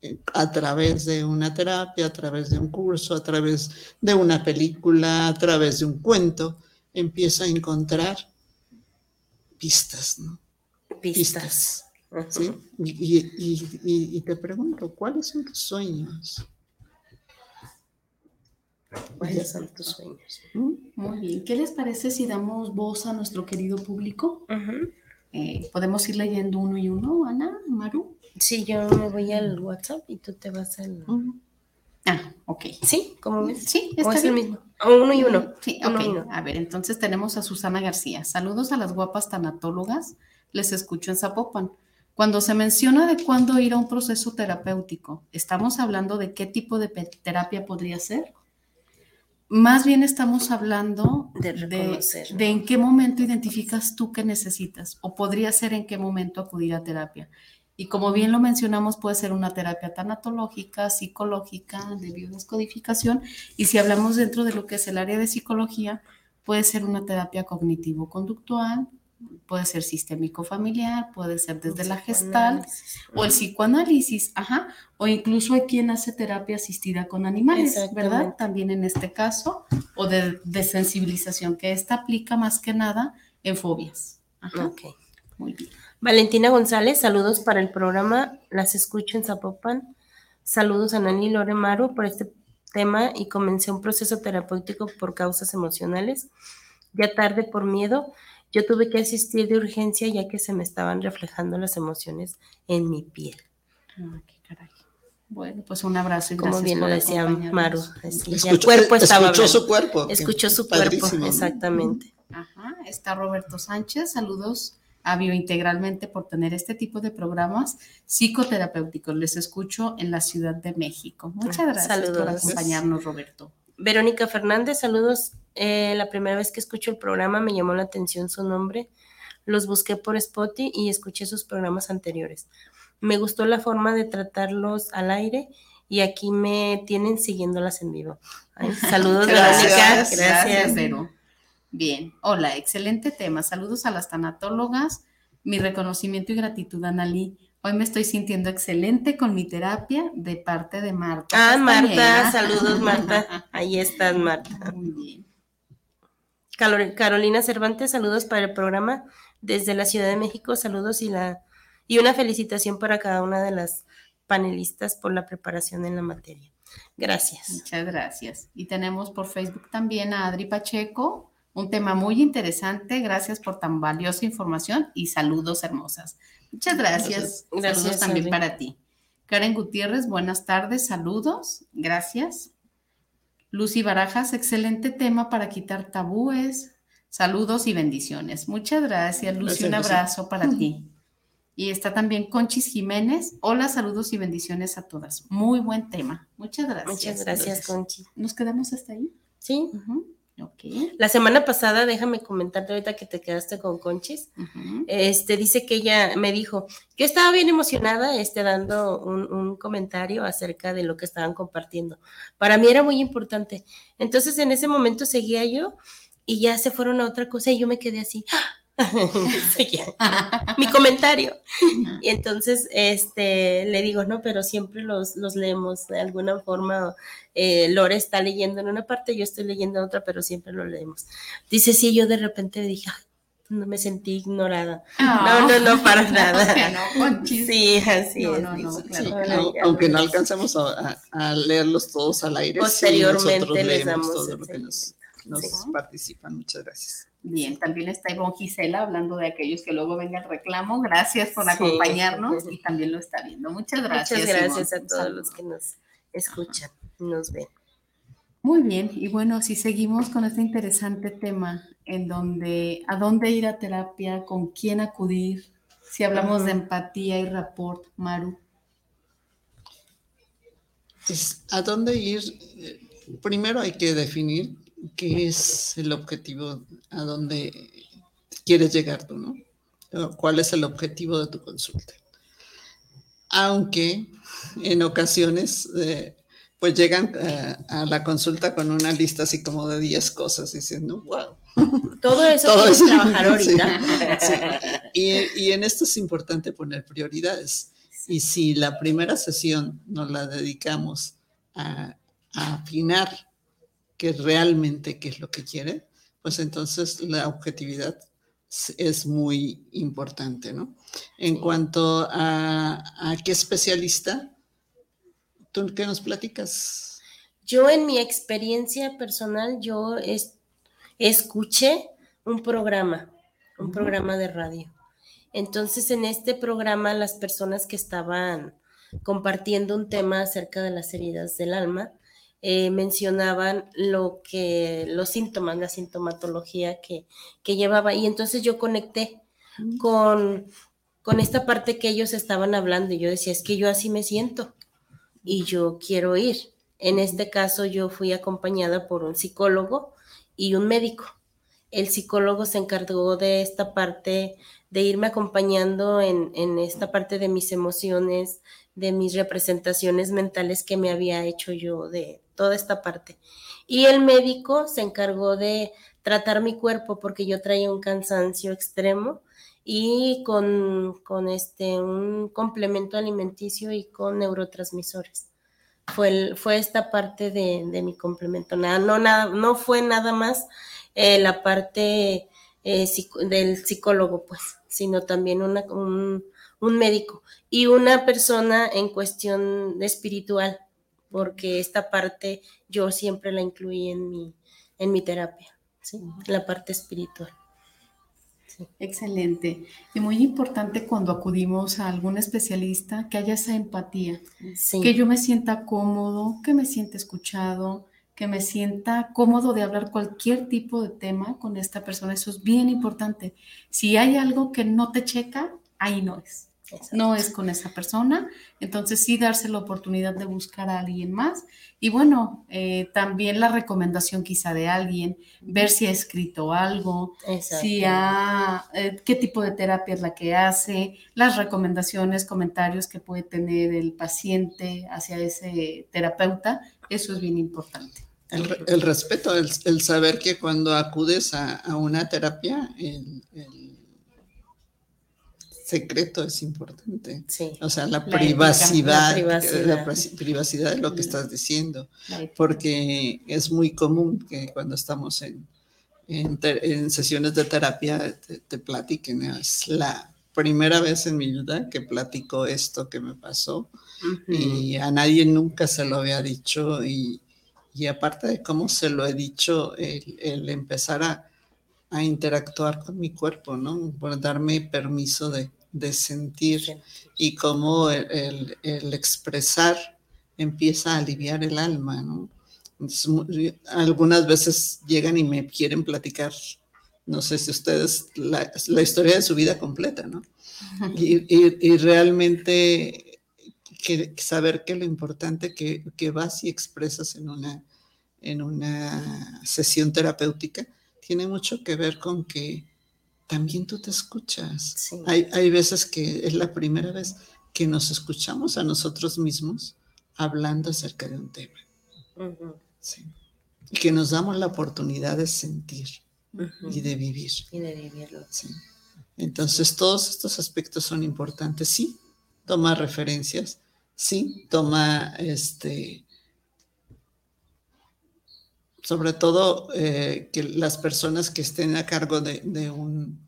eh, a través de una terapia, a través de un curso, a través de una película, a través de un cuento, empiezo a encontrar pistas, ¿no? Pistas. ¿sí? Y, te pregunto, ¿cuáles son tus sueños? ¿Cuáles son tus sueños? ¿Mm? Muy bien. ¿Qué les parece si damos voz a nuestro querido público? Eh, ¿Podemos ir leyendo uno y uno, Ana, Maru? Sí, yo me voy al WhatsApp y tú te vas al... Ah, ok. ¿Sí? ¿Cómo ves? Sí, está es el mismo. Uno y uno. Sí, ok. A ver, entonces tenemos a Susana García. Saludos a las guapas tanatólogas. Les escucho en Zapopan. Cuando se menciona de cuándo ir a un proceso terapéutico, ¿estamos hablando de qué tipo de terapia podría ser? Más bien estamos hablando de, de, en qué momento identificas tú que necesitas o podría ser en qué momento acudir a terapia. Y como bien lo mencionamos, puede ser una terapia tanatológica, psicológica, de biodescodificación. Y si hablamos dentro de lo que es el área de psicología, puede ser una terapia cognitivo-conductual, puede ser sistémico familiar, puede ser desde la gestal o el psicoanálisis, ajá, o incluso hay quien hace terapia asistida con animales, ¿verdad? También en este caso, o de, sensibilización, que esta aplica más que nada en fobias. Ajá. Ok. Muy bien. Valentina González, saludos para el programa. Las escucho en Zapopan. Saludos a Nani Loremaru por este tema y comencé un proceso terapéutico por causas emocionales. Ya tarde por miedo, yo tuve que asistir de urgencia ya que se me estaban reflejando las emociones en mi piel. Ah, qué caray. Bueno, pues un abrazo y Como bien lo decía Maru. el cuerpo estaba escuchó su cuerpo. Escuchó su cuerpo, exactamente. Ajá, está Roberto Sánchez, saludos a Biointegralmente por tener este tipo de programas psicoterapéuticos. Les escucho en la Ciudad de México. Muchas ah, gracias por acompañarnos, Roberto. Verónica Fernández, saludos. Eh, la primera vez que escucho el programa me llamó la atención su nombre. Los busqué por Spotify y escuché sus programas anteriores. Me gustó la forma de tratarlos al aire y aquí me tienen siguiéndolas en vivo. saludos, gracias, Verónica. Gracias, gracias Bien, hola, excelente tema. Saludos a las tanatólogas. Mi reconocimiento y gratitud, Analí. Hoy me estoy sintiendo excelente con mi terapia de parte de Marta. Ah, Marta, saludos, Marta. Ahí estás, Marta. Muy bien. Carolina Cervantes, saludos para el programa desde la Ciudad de México. Saludos y, la, y una felicitación para cada una de las panelistas por la preparación en la materia. Gracias. Muchas gracias. Y tenemos por Facebook también a Adri Pacheco, un tema muy interesante. Gracias por tan valiosa información y saludos hermosas. Muchas gracias. saludos también para ti. Karen Gutiérrez, buenas tardes, saludos. Gracias. Lucy Barajas, excelente tema para quitar tabúes. Saludos y bendiciones. Muchas gracias, Lucy. un abrazo para ti. Y está también Conchis Jiménez. Hola, saludos y bendiciones a todas. Muy buen tema. Muchas gracias. Muchas gracias, Conchi. ¿Nos quedamos hasta ahí? Sí. La semana pasada, déjame comentarte ahorita que te quedaste con Conchis, este, dice que ella me dijo, yo estaba bien emocionada este, dando un, un, comentario acerca de lo que estaban compartiendo. Para mí era muy importante. Entonces en ese momento seguía yo y ya se fueron a otra cosa y yo me quedé así, mi comentario. Y entonces este, le digo, no, pero siempre los, los leemos de alguna forma. Eh, Lore está leyendo en una parte, yo estoy leyendo en otra, pero siempre lo leemos. Dice, sí, yo de repente dije, no me sentí ignorada. No, no, no, para nada. sí, así aunque no alcancemos a, leerlos todos al aire, posteriormente les damos todo lo que nos, nos participan. Muchas gracias. Bien, también está Ivonne Gisela hablando de aquellos que luego vengan el reclamo. Gracias por acompañarnos y también lo está viendo. Muchas gracias. Muchas gracias a todos los que nos escuchan, nos ven. Muy bien, y bueno, si seguimos con este interesante tema en donde a dónde ir a terapia, con quién acudir, si hablamos de empatía y rapport, Maru. Pues, ¿A dónde ir? Eh, primero hay que definir qué es el objetivo, a dónde quieres llegar tú, ¿no? ¿Cuál es el objetivo de tu consulta? Aunque en ocasiones, eh, pues llegan eh, a la consulta con una lista así como de 10 cosas, diciendo, wow. Todo eso Todo eso. trabajar ahorita. Y, y, en esto es importante poner prioridades. Y si la primera sesión nos la dedicamos a, a afinar que realmente qué es lo que quiere, pues entonces la objetividad es muy importante, ¿no? En cuanto a, qué especialista, ¿tú qué nos platicas? Yo en mi experiencia personal, yo escuché un programa, un programa de radio. Entonces, en este programa, las personas que estaban compartiendo un tema acerca de las heridas del alma, eh, mencionaban lo que, los síntomas, la sintomatología que, llevaba. Y entonces yo conecté con, con esta parte que ellos estaban hablando. Y yo decía, es que yo así me siento y yo quiero ir. En este caso yo fui acompañada por un psicólogo y un médico. El psicólogo se encargó de esta parte, de irme acompañando en, en esta parte de mis emociones, de mis representaciones mentales que me había hecho yo de, toda esta parte. Y el médico se encargó de tratar mi cuerpo porque yo traía un cansancio extremo y con, con este, un complemento alimenticio y con neurotransmisores. Fue, fue esta parte de, mi complemento. Nada, no, nada, no fue nada más eh, la parte eh, del psicólogo, pues, sino también una, un, un médico y una persona en cuestión espiritual porque esta parte yo siempre la incluí en mi, en mi terapia, ¿sí? la parte espiritual. Excelente. Y muy importante cuando acudimos a algún especialista que haya esa empatía, que yo me sienta cómodo, que me sienta escuchado, que me sienta cómodo de hablar cualquier tipo de tema con esta persona. Eso es bien importante. Si hay algo que no te checa, ahí no es no es con esa persona, entonces sí darse la oportunidad de buscar a alguien más. Y bueno, eh, también la recomendación quizá de alguien, ver si ha escrito algo, si ha, eh, qué tipo de terapia es la que hace, las recomendaciones, comentarios que puede tener el paciente hacia ese terapeuta, eso es bien importante. El, respeto, el, saber que cuando acudes a, una terapia, el secreto es importante. O sea, la, privacidad, la, privacidad, de lo que estás diciendo. Porque es muy común que cuando estamos en, en, sesiones de terapia te, platiquen. Es la primera vez en mi vida que platico esto que me pasó y a nadie nunca se lo había dicho y, y aparte de cómo se lo he dicho, el, empezar a, a, interactuar con mi cuerpo, ¿no? Por darme permiso de, de sentir y cómo el, expresar empieza a aliviar el alma, ¿no? algunas veces llegan y me quieren platicar, no sé si ustedes, la, historia de su vida completa, ¿no? Y, realmente que, saber que lo importante que, que vas y expresas en una, en una sesión terapéutica, tiene mucho que ver con que también tú te escuchas. Hay, hay veces que es la primera vez que nos escuchamos a nosotros mismos hablando acerca de un tema. Y que nos damos la oportunidad de sentir y de vivir. Y de vivirlo. Entonces, todos estos aspectos son importantes. Sí, toma referencias, sí, toma este. Sobre todo eh, que las personas que estén a cargo de, de, un,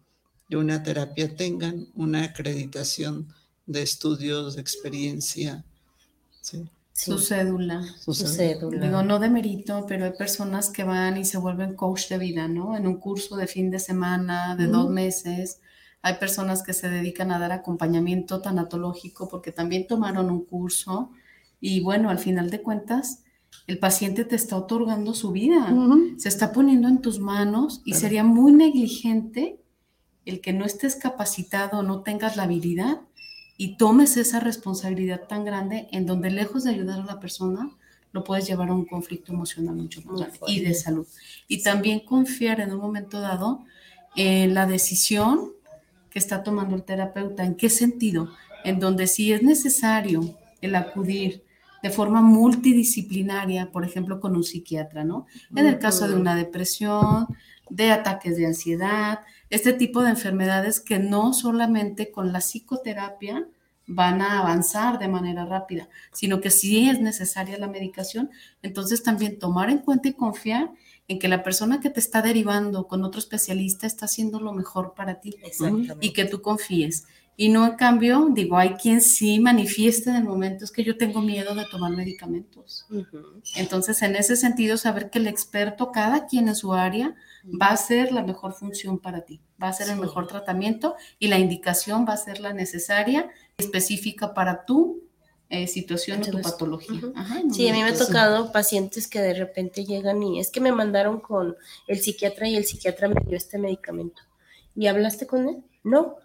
de una terapia tengan una acreditación de estudios, de experiencia. Su cédula. Su cédula. Digo, no de mérito, pero hay personas que van y se vuelven coach de vida, ¿no? En un curso de fin de semana, de dos meses. Hay personas que se dedican a dar acompañamiento tanatológico porque también tomaron un curso y bueno, al final de cuentas, el paciente te está otorgando su vida, se está poniendo en tus manos y sería muy negligente el que no estés capacitado, no tengas la habilidad y tomes esa responsabilidad tan grande en donde lejos de ayudar a la persona, lo puedes llevar a un conflicto emocional mucho más grande y de salud. Y también confiar en un momento dado en la decisión que está tomando el terapeuta. ¿En qué sentido? En donde si es necesario el acudir de forma multidisciplinaria, por ejemplo, con un psiquiatra, ¿no? En el caso de una depresión, de ataques de ansiedad, este tipo de enfermedades que no solamente con la psicoterapia van a avanzar de manera rápida, sino que si es necesaria la medicación, entonces también tomar en cuenta y confiar en que la persona que te está derivando con otro especialista está haciendo lo mejor para ti y que tú confíes. Y no, en cambio, digo, hay quien sí manifiesta en el momento, es que yo tengo miedo de tomar medicamentos. Entonces, en ese sentido, saber que el experto, cada quien en su área, va a ser la mejor función para ti, va a ser el mejor tratamiento y la indicación va a ser la necesaria, específica para tu eh, situación o tu patología. sí, a mí me ha tocado pacientes que de repente llegan y es que me mandaron con el psiquiatra y el psiquiatra me dio este medicamento. ¿Y hablaste con él? No,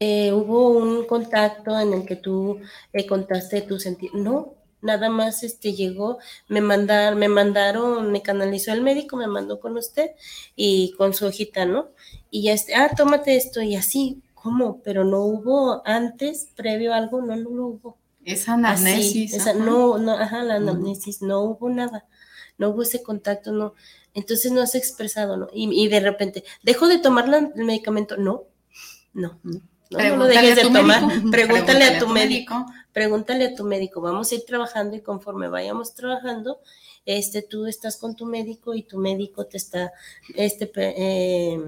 eh, hubo un contacto en el que tú eh, contaste tu sentir. No, nada más este llegó, me mandaron, me mandaron, me canalizó el médico, me mandó con usted y con su hojita, ¿no? Y ya este, ah, tómate esto y así, ¿cómo? Pero no hubo antes, previo algo, no, no, no hubo. Esa anamnesis. esa, no, no, ajá, la anamnesis, no hubo nada, no hubo ese contacto, no. Entonces no has expresado, ¿no? Y, y de repente, ¿dejo de tomar el medicamento? No, no. no. No, lo dejes de tomar. Pregúntale, a tu, médico. Pregúntale a tu médico. Vamos a ir trabajando y conforme vayamos trabajando, este, tú estás con tu médico y tu médico te está, este, eh,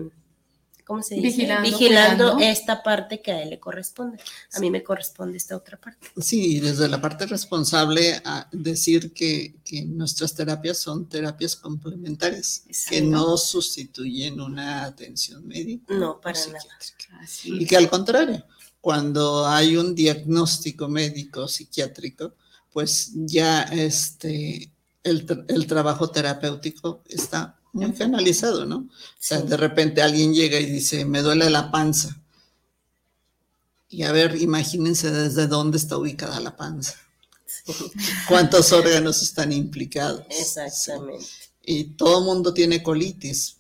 ¿cómo se dice? Vigilando, esta parte que a él le corresponde. A mí me corresponde esta otra parte. Sí, desde la parte responsable, a decir que, nuestras terapias son terapias complementarias, que no sustituyen una atención médica. No, para nada. Y que al contrario, cuando hay un diagnóstico médico psiquiátrico, pues ya este, el, el trabajo terapéutico está muy canalizado, ¿no? O sea, de repente alguien llega y dice, me duele la panza. Y a ver, imagínense desde dónde está ubicada la panza. ¿Cuántos órganos están implicados? Exactamente. Y todo el mundo tiene colitis.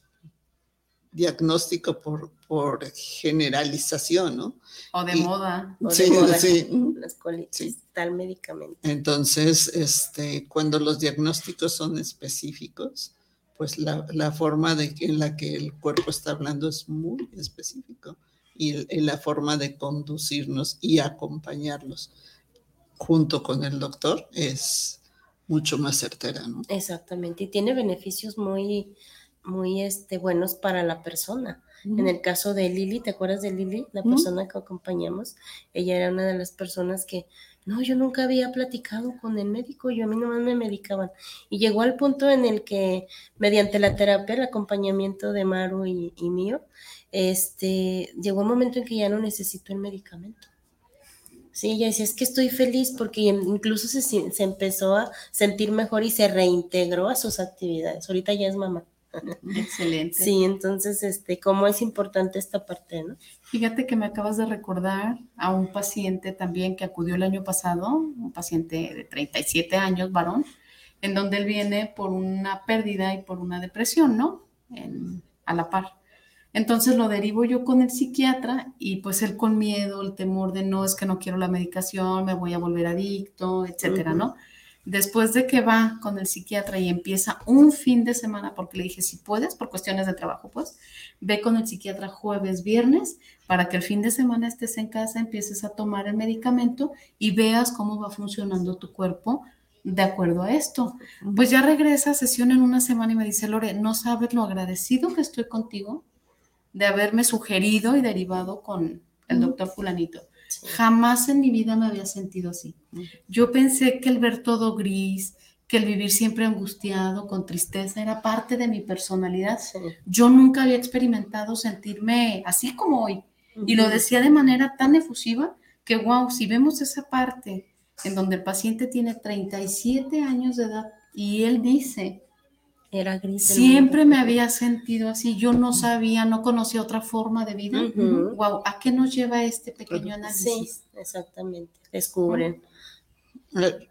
Diagnóstico por, por generalización, ¿no? O de moda. sí, sí. Las colitis, tal medicamento. Entonces, este, cuando los diagnósticos son específicos, pues la, forma de, en la que el cuerpo está hablando es muy específico y, la forma de conducirnos y acompañarlos junto con el doctor es mucho más certera, ¿no? Exactamente, y tiene beneficios muy, muy este, buenos para la persona. En el caso de Lili, ¿te acuerdas de Lili? La persona que acompañamos, ella era una de las personas que no, yo nunca había platicado con el médico, yo a mí nomás me medicaban. Y llegó al punto en el que, mediante la terapia, el acompañamiento de Maru y, mío, este, llegó un momento en que ya no necesito el medicamento. Sí, ella decía, es que estoy feliz porque incluso se, se empezó a sentir mejor y se reintegró a sus actividades. Ahorita ya es mamá. Excelente. Sí, entonces, este, cómo es importante esta parte, ¿no? Fíjate que me acabas de recordar a un paciente también que acudió el año pasado, un paciente de 37 años, varón, en donde él viene por una pérdida y por una depresión, ¿no? a la par. Entonces lo derivo yo con el psiquiatra y pues él con miedo, el temor de no, es que no quiero la medicación, me voy a volver adicto, etcétera, ¿no? Después de que va con el psiquiatra y empieza un fin de semana, porque le dije, si puedes, por cuestiones de trabajo, pues, ve con el psiquiatra jueves, viernes, para que el fin de semana estés en casa, empieces a tomar el medicamento y veas cómo va funcionando tu cuerpo de acuerdo a esto. Pues ya regresa a sesión en una semana y me dice, Lore, no sabes lo agradecido que estoy contigo de haberme sugerido y derivado con el doctor fulanito. Jamás en mi vida me había sentido así. Yo pensé que el ver todo gris, que el vivir siempre angustiado, con tristeza, era parte de mi personalidad. Yo nunca había experimentado sentirme así como hoy. Y lo decía de manera tan efusiva que, wow, si vemos esa parte en donde el paciente tiene 37 años de edad y él dice, era gris. Siempre me había sentido así, yo no sabía, no conocía otra forma de vida. Wow, ¿a qué nos lleva este pequeño análisis? Sí, exactamente, descubren.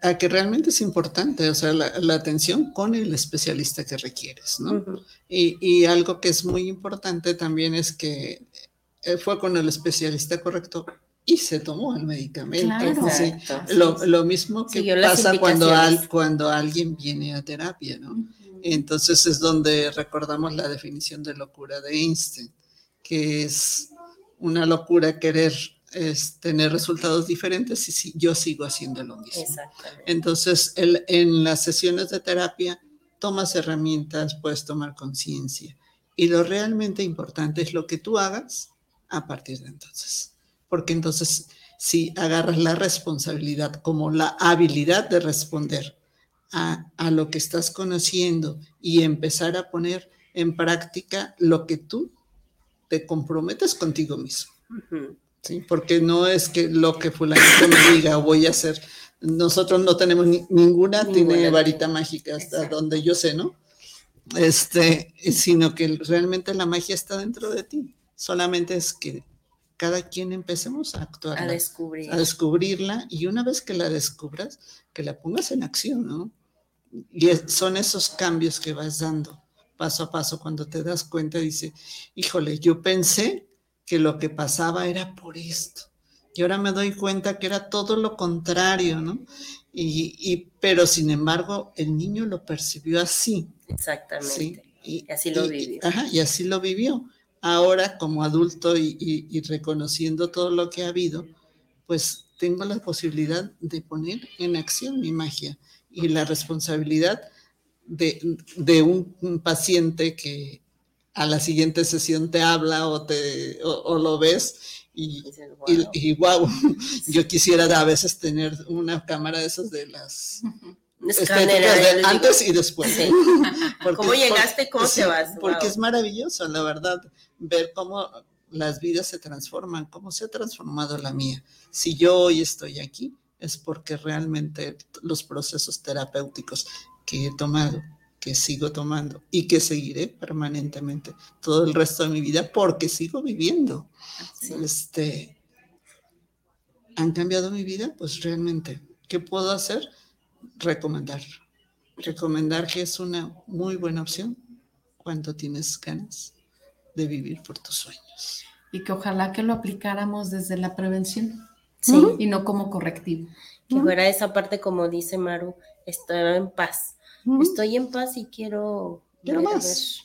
A, que realmente es importante, o sea, la, atención con el especialista que requieres, ¿no? y, y, algo que es muy importante también es que eh, fue con el especialista correcto y se tomó el medicamento. lo, lo, mismo que pasa cuando, al, cuando alguien viene a terapia, ¿no? Entonces es donde recordamos la definición de locura de Einstein, que es una locura querer tener resultados diferentes y si, yo sigo haciendo lo mismo. Entonces, en las sesiones de terapia tomas herramientas, puedes tomar conciencia. Y lo realmente importante es lo que tú hagas a partir de entonces porque entonces si agarras la responsabilidad como la habilidad de responder a, lo que estás conociendo y empezar a poner en práctica lo que tú te comprometes contigo mismo. ¿sí? Porque no es que lo que fulanito me diga voy a hacer. Nosotros no tenemos ninguna, tiene varita mágica hasta donde yo sé, ¿no? Este, sino que realmente la magia está dentro de ti. Solamente es que cada quien empecemos a actuar. A descubrir. A descubrirla y una vez que la descubras, que la pongas en acción, ¿no? Y son esos cambios que vas dando paso a paso cuando te das cuenta, dice, híjole, yo pensé que lo que pasaba era por esto. Y ahora me doy cuenta que era todo lo contrario, ¿no? Y, pero sin embargo, el niño lo percibió así. Exactamente. Y, así lo vivió. ajá, y así lo vivió ahora como adulto y, reconociendo todo lo que ha habido, pues tengo la posibilidad de poner en acción mi magia y la responsabilidad de, un, paciente que a la siguiente sesión te habla o, te, o, lo ves y, y, wow, yo quisiera a veces tener una cámara de esas de las antes y después. ¿Cómo llegaste? ¿Cómo te vas? Porque es maravilloso, la verdad, ver cómo las vidas se transforman, cómo se ha transformado la mía. Si yo hoy estoy aquí, es porque realmente los procesos terapéuticos que he tomado, que sigo tomando y que seguiré permanentemente todo el resto de mi vida porque sigo viviendo, este, han cambiado mi vida, pues realmente, ¿qué puedo hacer? recomendar. Recomendar que es una muy buena opción cuando tienes ganas de vivir por tus sueños. Y que ojalá que lo aplicáramos desde la prevención. Y no como correctivo. Que fuera esa parte, como dice Maru, estoy en paz. Estoy en paz y quiero. Quiero más.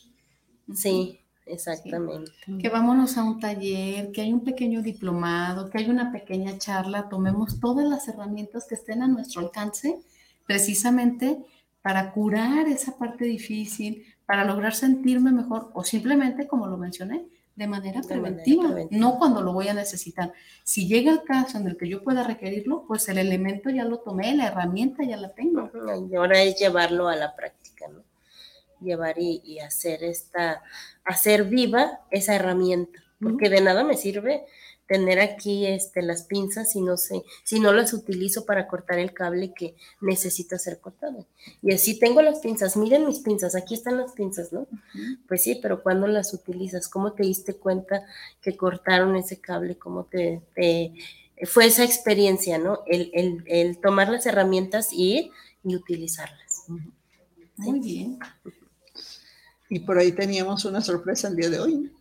Sí, Exactamente. Que vámonos a un taller, que hay un pequeño diplomado, que hay una pequeña charla, tomemos todas las herramientas que estén a nuestro alcance precisamente para curar esa parte difícil, para lograr sentirme mejor o simplemente, como lo mencioné, de manera, preventiva, no cuando lo voy a necesitar. Si llega el caso en el que yo pueda requerirlo, pues el elemento ya lo tomé, la herramienta ya la tengo. Y ahora es llevarlo a la práctica, ¿no? Llevar y, y hacer esta, hacer viva esa herramienta, porque de nada me sirve tener aquí este, las pinzas si no, sé, si no las utilizo para cortar el cable que necesita ser cortado. Y así tengo las pinzas, miren mis pinzas, aquí están las pinzas, ¿no? Pues sí, pero cuando las utilizas? ¿Cómo te diste cuenta que cortaron ese cable? ¿Cómo te, fue esa experiencia, ¿no? El, tomar las herramientas y, y utilizarlas. Muy bien. Y por ahí teníamos una sorpresa el día de hoy.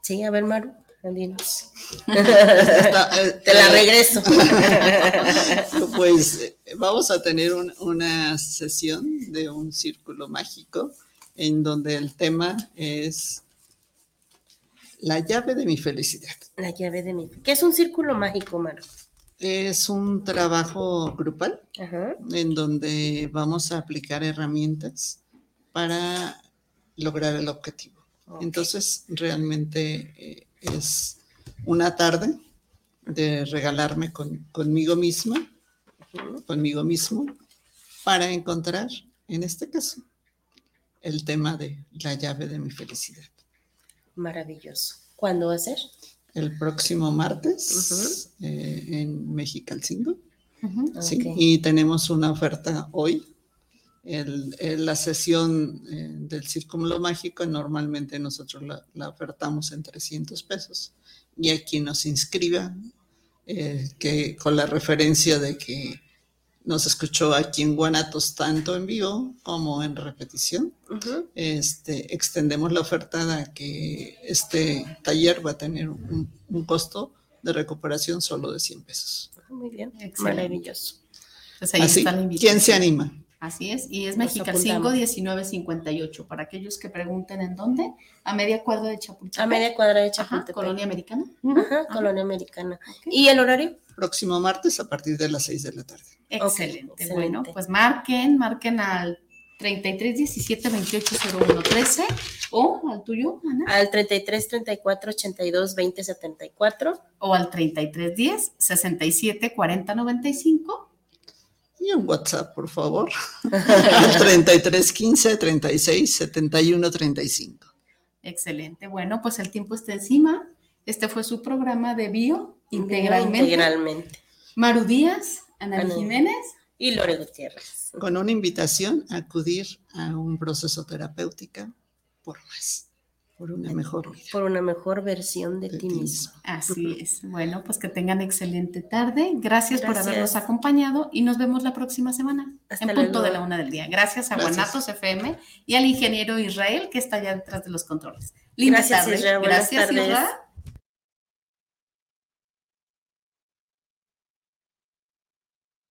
Sí, a ver, Maru, dinos. Está, Te la regreso. pues eh, vamos a tener un- una sesión de un círculo mágico en donde el tema es la llave de mi felicidad. La llave de mi. ¿Qué es un círculo mágico, Maru? Es un trabajo grupal Ajá. en donde vamos a aplicar herramientas para lograr el objetivo. Entonces, realmente eh, es una tarde de regalarme con- conmigo misma, conmigo mismo, para encontrar, en este caso, el tema de la llave de mi felicidad. Maravilloso. ¿Cuándo va a ser? El próximo martes eh, en Mexicalcingo. Ujú. Sí, Ok. y tenemos una oferta hoy. El- el- la sesión eh, del Círculo Mágico normalmente nosotros la, la ofertamos en 300 pesos. Y a quien nos inscriba, eh, que con la referencia de que nos escuchó aquí en Guanatos tanto en vivo como en repetición, este, extendemos la oferta a que este taller va a tener un, un costo de recuperación solo de 100 pesos. Muy bien. Excelente. Maravilloso. Pues ahí Así, está la invitación. ¿quién se anima? Así es, y es Nos Mexicalcingo apuntamos. 1958. Para aquellos que pregunten en dónde, a media cuadra de Chapultepec. A media cuadra de Ajá, Chapultepec. Colonia Americana. Ajá, Ajá. Colonia Americana. Ok. ¿Y el horario? próximo martes a partir de las 6 de la tarde. Excelente. excelente. Bueno, pues marquen, marquen al 33 17 28 01 13 o al tuyo, Ana, Al 33 34 82 20 74. o al 33 10 67 40 95. Y un WhatsApp, por favor. Al 33 15 36 71 35. Excelente. Bueno, pues el tiempo está encima. Este fue su programa de Bio integralmente. Integralmente. Maru Díaz, Ana Ana. Jiménez. Y Lore Gutiérrez. Con una invitación a acudir a un proceso terapéutico por más, por una mejor vida. Por una mejor versión de, de ti ti mismo. Así es. Bueno, pues que tengan excelente tarde. Gracias, por habernos acompañado y nos vemos la próxima semana Hasta en punto luego. de la una del día. Gracias a Gracias. Guanatos FM y al ingeniero Israel que está allá detrás de los controles. Linda Gracias, tarde. Gracias, tardes. Isra.